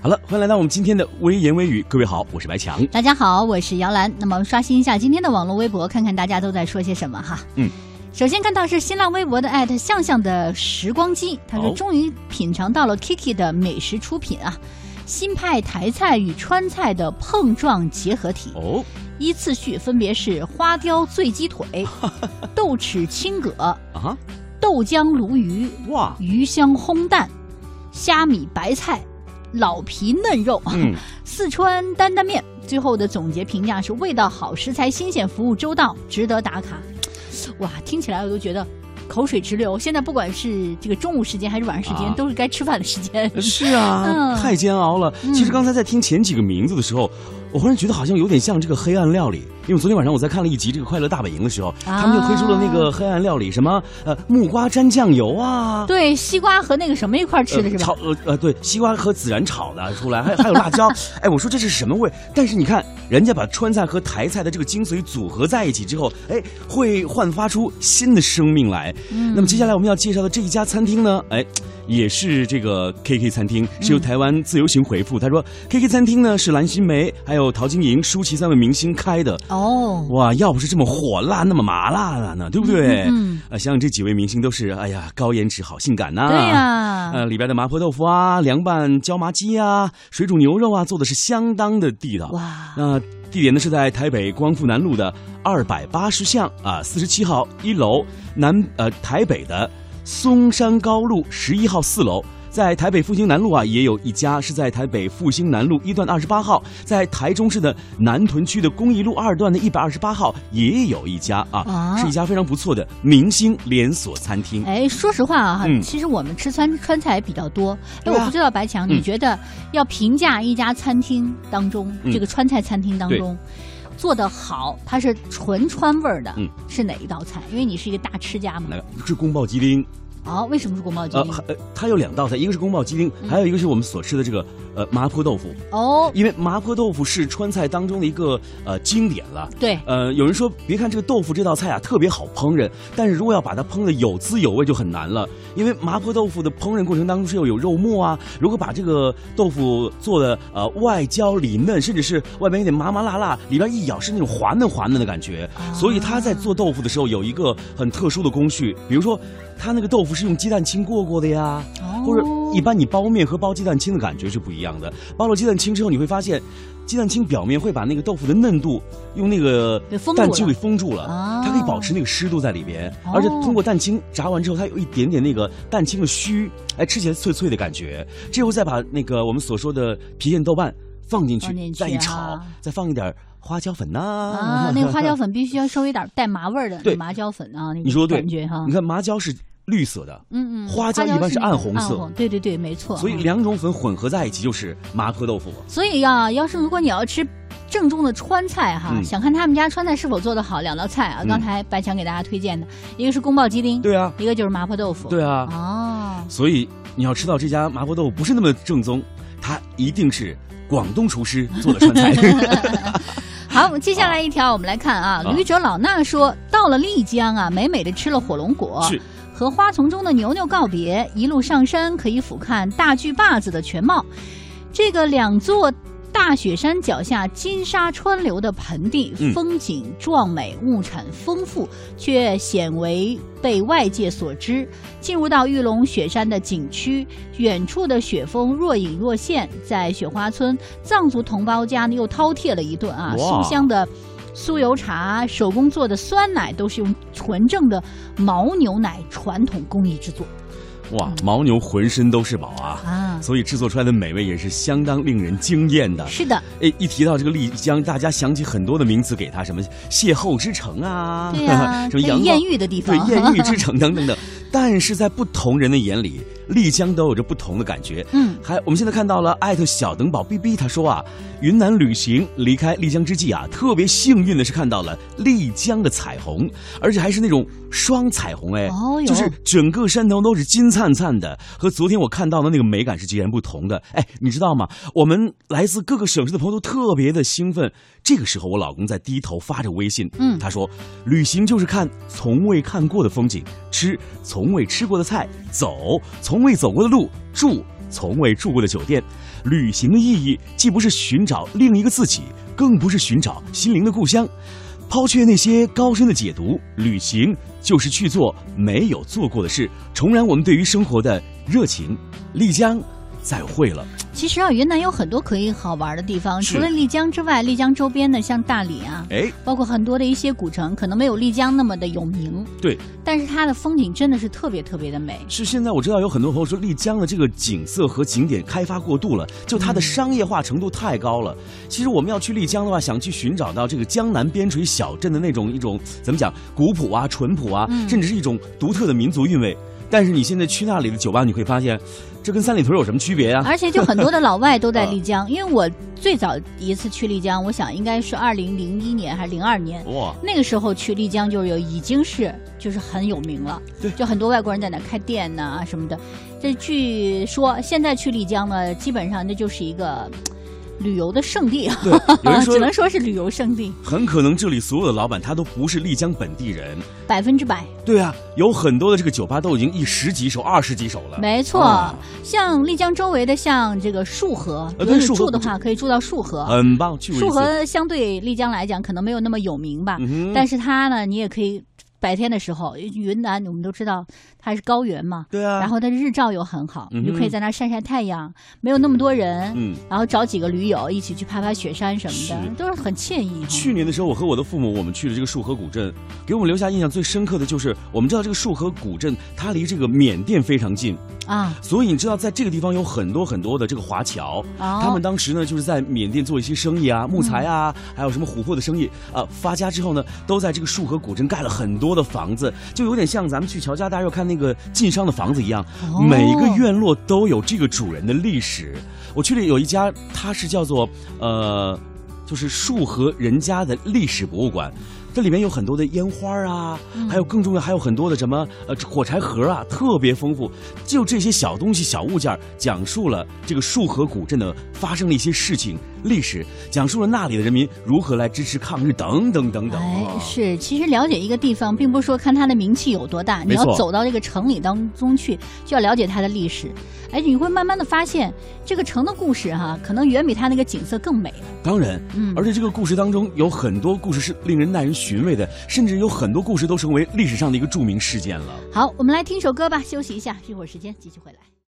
好了，欢迎来到我们今天的微言微语。各位好，我是白强。大家好，我是姚兰。那么刷新一下今天的网络微博，看看大家都在说些什么哈。嗯，首先看到是新浪微博的艾特向向的时光机，他说哦终于品尝到了 Kiki 的美食出品啊，新派台菜与川菜的碰撞结合体。哦，依次序分别是花雕醉鸡腿、豆豉青蛤、啊哈，豆浆鲈鱼、哇，鱼香烘蛋、虾米白菜、老皮嫩肉。嗯，四川担担面，最后的总结评价是味道好，食材新鲜，服务周到，值得打卡。哇，听起来我都觉得口水直流。现在不管是这个中午时间还是晚上时间，啊都是该吃饭的时间。是啊，嗯太煎熬了。其实刚才在听前几个名字的时候，我忽然觉得好像有点像这个黑暗料理，因为昨天晚上我在看了一集这个《快乐大本营》的时候，他们就推出了那个黑暗料理，什么呃木瓜沾酱油啊。对，西瓜和那个什么一块儿吃的是吧？呃炒呃呃对，西瓜和孜然炒的出来，还还有辣椒。哎，我说这是什么味？但是你看，人家把川菜和台菜的这个精髓组合在一起之后，哎，会焕发出新的生命来。嗯那么接下来我们要介绍的这一家餐厅呢，哎。也是这个 KK 餐厅，是由台湾自由行回复。他说，KK 餐厅呢是蓝心湄还有陶晶莹、舒淇三位明星开的。哦，哇，要不是这么火辣，那么麻辣了呢，对不对？嗯啊，想想这几位明星都是，哎呀，高颜值，好性感呐、对呀、呃，里边的麻婆豆腐啊、凉拌椒麻鸡啊、水煮牛肉啊，做的是相当的地道。哇，那、地点呢是在台北光复南路的二百八十巷啊，四十七号一楼南呃台北的松山高路十一号四楼。在台北复兴南路啊，也有一家是在台北复兴南路一段二十八号，在台中市的南屯区的公益路二段的一百二十八号也有一家啊，啊是一家非常不错的明星连锁餐厅。哎，说实话啊，嗯其实我们吃川川菜比较多。哎，我不知道白强，嗯你觉得要评价一家餐厅当中，嗯这个川菜餐厅当中做的好，它是纯川味儿的，嗯是哪一道菜？因为你是一个大吃家嘛。那个是宫保鸡丁，哦，为什么是宫保鸡呃，丁？呃，它有两道菜，一个是宫保鸡丁，嗯还有一个是我们所吃的这个呃麻婆豆腐。哦，因为麻婆豆腐是川菜当中的一个呃经典了。对，呃，有人说，别看这个豆腐这道菜啊特别好烹饪，但是如果要把它烹的有滋有味就很难了。因为麻婆豆腐的烹饪过程当中是要有肉末啊，如果把这个豆腐做的呃外焦里嫩，甚至是外边有点麻麻辣辣，里边一咬是那种滑嫩滑嫩的感觉，啊所以他在做豆腐的时候有一个很特殊的工序，比如说他那个豆腐是用鸡蛋清过过的呀，哦或者一般你包面和包鸡蛋清的感觉是不一样的。包了鸡蛋清之后，你会发现，鸡蛋清表面会把那个豆腐的嫩度用那个蛋清给封住了，啊它可以保持那个湿度在里边，哦而且通过蛋清炸完之后，它有一点点那个蛋清的须，哎，吃起来脆脆的感觉。之后再把那个我们所说的郫县豆瓣放进去，进去再一炒，啊再放一点花椒粉呐、啊，那个花椒粉必须要稍微有点带麻味儿的，对麻椒粉啊，那个你说的对感觉哈你。看麻椒是绿色的，嗯嗯，花椒一般是暗红色。对对对，没错。所以嗯两种粉混合在一起就是麻婆豆腐。所以呀、要是如果你要吃正宗的川菜哈，嗯。想看他们家川菜是否做得好，两道菜啊，嗯。刚才白强给大家推荐的，一个是宫爆鸡丁，对啊，一个就是麻婆豆腐。对啊，哦，所以你要吃到这家麻婆豆腐不是那么正宗，它一定是广东厨师做的川菜。好，接下来一条，我们来看啊，啊。旅者老衲说，到了丽江啊，美美的吃了火龙果，是和花丛中的牛牛告别，一路上山可以俯瞰大巨坝子的全貌。这个两座大雪山脚下金沙川流的盆地，嗯风景壮美，物产丰富，却鲜为被外界所知。进入到玉龙雪山的景区，远处的雪峰若隐若现，在雪花村，藏族同胞家呢又饕餮了一顿啊，哇酥香的。酥油茶、手工做的酸奶都是用纯正的牦牛奶传统工艺制作哇，牦牛浑身都是宝啊！啊。所以制作出来的美味也是相当令人惊艳的。是的，哎，一提到这个丽江，大家想起很多的名词给它，什么邂逅之城啊，对呀、什么艳遇的地方对，艳遇之城等等等。但是在不同人的眼里，丽江都有着不同的感觉。嗯，还我们现在看到了艾特小等宝 B B，他说啊，云南旅行离开丽江之际啊，特别幸运的是看到了丽江的彩虹，而且还是那种双彩虹哎，哦哟就是整个山头都是金灿灿的，和昨天我看到的那个美感是截然不同的。哎，你知道吗？我们来自各个省市的朋友都特别的兴奋。这个时候，我老公在低头发着微信，嗯他说，旅行就是看从未看过的风景，吃从从未吃过的菜，走从未走过的路，住从未住过的酒店。旅行的意义既不是寻找另一个自己，更不是寻找心灵的故乡。抛却那些高深的解读，旅行就是去做没有做过的事，重燃我们对于生活的热情。丽江，再会了。其实啊，云南有很多可以好玩的地方，除了丽江之外，丽江周边的像大理啊，哎，包括很多的一些古城，可能没有丽江那么的有名，对，但是它的风景真的是特别特别的美。是现在我知道有很多朋友说丽江的这个景色和景点开发过度了，就它的商业化程度太高了。其实我们要去丽江的话，想去寻找到这个江南边陲小镇的那种一种怎么讲古朴啊、淳朴啊，嗯甚至是一种独特的民族韵味。但是你现在去那里的酒吧，你会发现，这跟三里屯有什么区别呀、而且就很多的老外都在 啊。丽江，因为我最早一次去丽江，我想应该是二零零一年还是零二年。哇，那个时候去丽江就有已经是就是很有名了，对。就很多外国人在那开店呐、什么的。这据说现在去丽江呢，基本上那就是一个嘖旅游的圣地啊，对，有人说 只能说是旅游圣地，很可能这里所有的老板他都不是丽江本地人。百分之百。对啊，有很多的这个酒吧都已经一十几手、二十几手了。没错，啊像丽江周围的，像这个束河，如果你住的话，可以住到束河。很棒，去束。河相对丽江来讲，可能没有那么有名吧，嗯但是它呢，你也可以白天的时候，云南我们都知道它是高原嘛，对啊，然后它的日照又很好，嗯你就可以在那儿晒晒太阳，没有那么多人，嗯。然后找几个驴友一起去爬爬雪山什么是。的，都是很惬意。去年的时候，我和我的父母，我们去了这个束河古镇，给我们留下印象最深刻的就是，我们知道这个束河古镇它离这个缅甸非常近，啊，所以你知道在这个地方有很多很多的这个华侨，哦他们当时呢就是在缅甸做一些生意啊，木材啊，还有什么琥珀的生意啊，发家之后呢，都在这个束河古镇盖了很多的房子，就有点像咱们去乔家大院看那个晋商的房子一样，哦每个院落都有这个主人的历史。我去了有一家，它是叫做呃，就是束河人家的历史博物馆。这里面有很多的烟花啊，嗯还有更重要，还有很多的什么呃火柴盒啊，特别丰富。就这些小东西、小物件，讲述了这个束河古镇的发生了一些事情、历史，讲述了那里的人民如何来支持抗日，等等等等。哎，啊是，其实了解一个地方，并不是说看它的名气有多大，你要走到这个城里当中去，就要了解它的历史。哎，你会慢慢的发现，这个城的故事哈、可能远比它那个景色更美。当然，嗯而且这个故事当中有很多故事是令人耐人寻味的，甚至有很多故事都成为历史上的一个著名事件了。好，我们来听首歌吧，休息一下，一会儿时间继续回来。